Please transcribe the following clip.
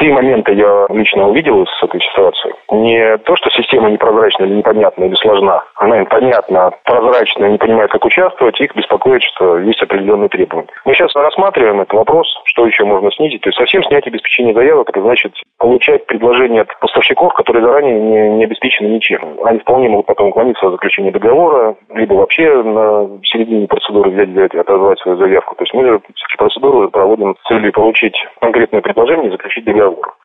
Три момента я лично увидел с этой ситуации. Не то, что система непрозрачна или непонятна или сложна. Она понятна, прозрачна, не понимает, как участвовать. Их беспокоит, что есть определенные требования. Мы сейчас рассматриваем этот вопрос, что еще можно снизить. То есть совсем снять обеспечение заявок, это значит получать предложения от поставщиков, которые заранее не, не обеспечены ничем. Они вполне могут потом уклониться от заключения договора, либо вообще на середине процедуры взять, взять отозвать свою заявку. То есть мы процедуру проводим с целью получить конкретное предложение и заключить договор.